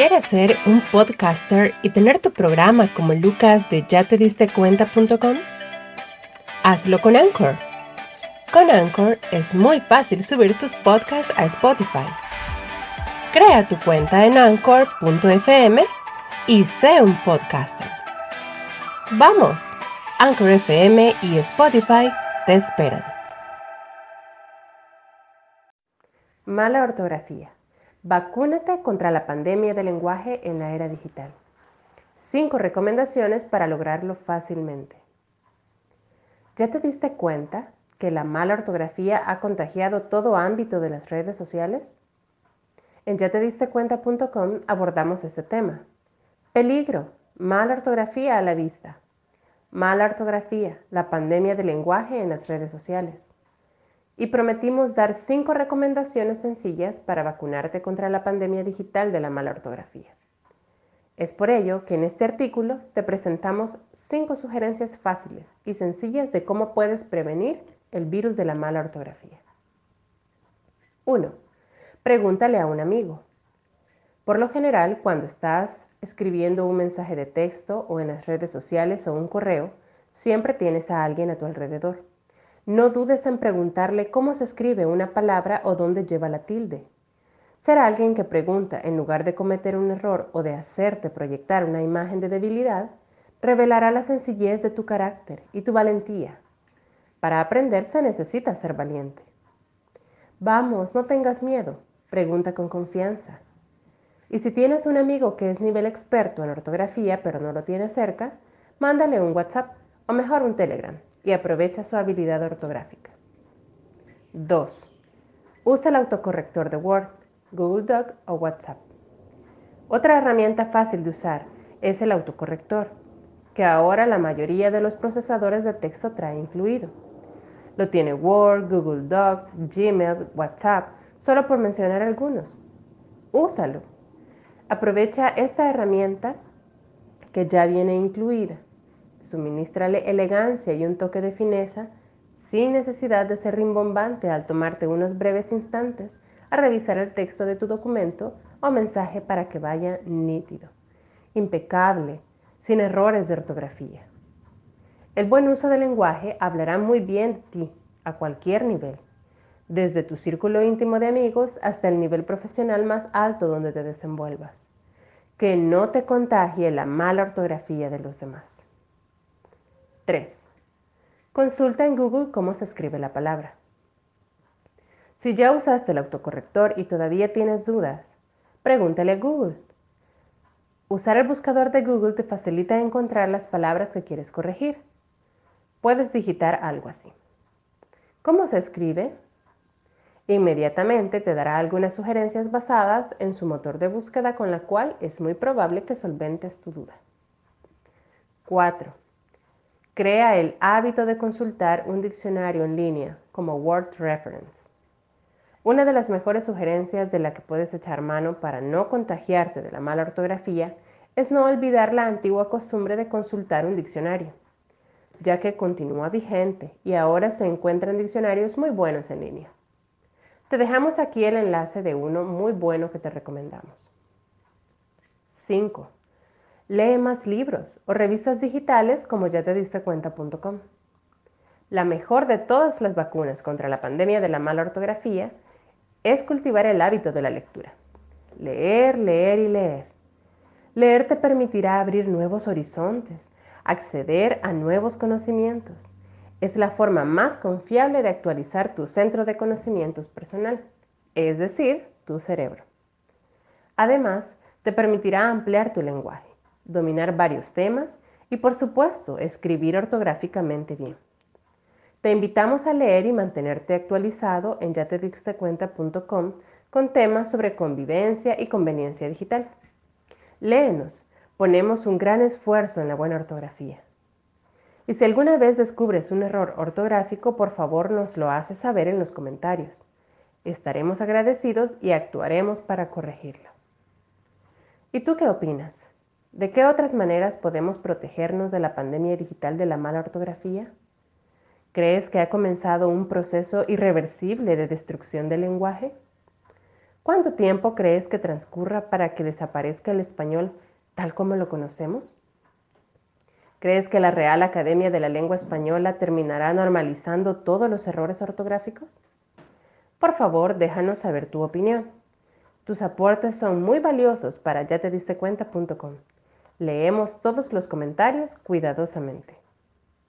¿Quieres ser un podcaster y tener tu programa como Lucas de ya? Hazlo con Anchor. Con Anchor es muy fácil subir tus podcasts a Spotify. Crea tu cuenta en anchor.fm y sé un podcaster. Vamos, Anchor FM y Spotify te esperan. Mala ortografía. Vacúnate contra la pandemia del lenguaje en la era digital. Cinco recomendaciones para lograrlo fácilmente. ¿Ya te diste cuenta que la mala ortografía ha contagiado todo ámbito de las redes sociales? En ya te diste cuenta.com abordamos este tema. Peligro, mala ortografía a la vista. Mala ortografía, la pandemia del lenguaje en las redes sociales y prometimos dar cinco recomendaciones sencillas para vacunarte contra la pandemia digital de la mala ortografía. Es por ello que en este artículo te presentamos cinco sugerencias fáciles y sencillas de cómo puedes prevenir el virus de la mala ortografía. 1. Pregúntale a un amigo. Por lo general, cuando estás escribiendo un mensaje de texto o en las redes sociales o un correo, siempre tienes a alguien a tu alrededor. No dudes en preguntarle cómo se escribe una palabra o dónde lleva la tilde. Será alguien que pregunta en lugar de cometer un error o de hacerte proyectar una imagen de debilidad, revelará la sencillez de tu carácter y tu valentía. Para aprender se necesita ser valiente. Vamos, no tengas miedo, pregunta con confianza. Y si tienes un amigo que es nivel experto en ortografía pero no lo tiene cerca, mándale un WhatsApp o mejor un Telegram y aprovecha su habilidad ortográfica. 2. Usa el autocorrector de Word, Google Doc o WhatsApp. Otra herramienta fácil de usar es el autocorrector, que ahora la mayoría de los procesadores de texto trae incluido. Lo tiene Word, Google Docs, Gmail, WhatsApp, solo por mencionar algunos. Úsalo. Aprovecha esta herramienta que ya viene incluida Suministrale elegancia y un toque de fineza sin necesidad de ser rimbombante al tomarte unos breves instantes a revisar el texto de tu documento o mensaje para que vaya nítido, impecable, sin errores de ortografía. El buen uso del lenguaje hablará muy bien de ti a cualquier nivel, desde tu círculo íntimo de amigos hasta el nivel profesional más alto donde te desenvuelvas. Que no te contagie la mala ortografía de los demás. 3. Consulta en Google cómo se escribe la palabra. Si ya usaste el autocorrector y todavía tienes dudas, pregúntale a Google. Usar el buscador de Google te facilita encontrar las palabras que quieres corregir. Puedes digitar algo así. ¿Cómo se escribe? Inmediatamente te dará algunas sugerencias basadas en su motor de búsqueda con la cual es muy probable que solventes tu duda. 4. Crea el hábito de consultar un diccionario en línea como Word Reference. Una de las mejores sugerencias de la que puedes echar mano para no contagiarte de la mala ortografía es no olvidar la antigua costumbre de consultar un diccionario, ya que continúa vigente y ahora se encuentran diccionarios muy buenos en línea. Te dejamos aquí el enlace de uno muy bueno que te recomendamos. 5. Lee más libros o revistas digitales como ya te diste cuenta.com. La mejor de todas las vacunas contra la pandemia de la mala ortografía es cultivar el hábito de la lectura. Leer, leer y leer. Leer te permitirá abrir nuevos horizontes, acceder a nuevos conocimientos. Es la forma más confiable de actualizar tu centro de conocimientos personal, es decir, tu cerebro. Además, te permitirá ampliar tu lenguaje dominar varios temas y por supuesto escribir ortográficamente bien. Te invitamos a leer y mantenerte actualizado en yatedixtecuenta.com con temas sobre convivencia y conveniencia digital. Léenos, ponemos un gran esfuerzo en la buena ortografía. Y si alguna vez descubres un error ortográfico, por favor nos lo haces saber en los comentarios. Estaremos agradecidos y actuaremos para corregirlo. ¿Y tú qué opinas? ¿De qué otras maneras podemos protegernos de la pandemia digital de la mala ortografía? ¿Crees que ha comenzado un proceso irreversible de destrucción del lenguaje? ¿Cuánto tiempo crees que transcurra para que desaparezca el español tal como lo conocemos? ¿Crees que la Real Academia de la Lengua Española terminará normalizando todos los errores ortográficos? Por favor, déjanos saber tu opinión. Tus aportes son muy valiosos para ya te diste cuenta.com. Leemos todos los comentarios cuidadosamente.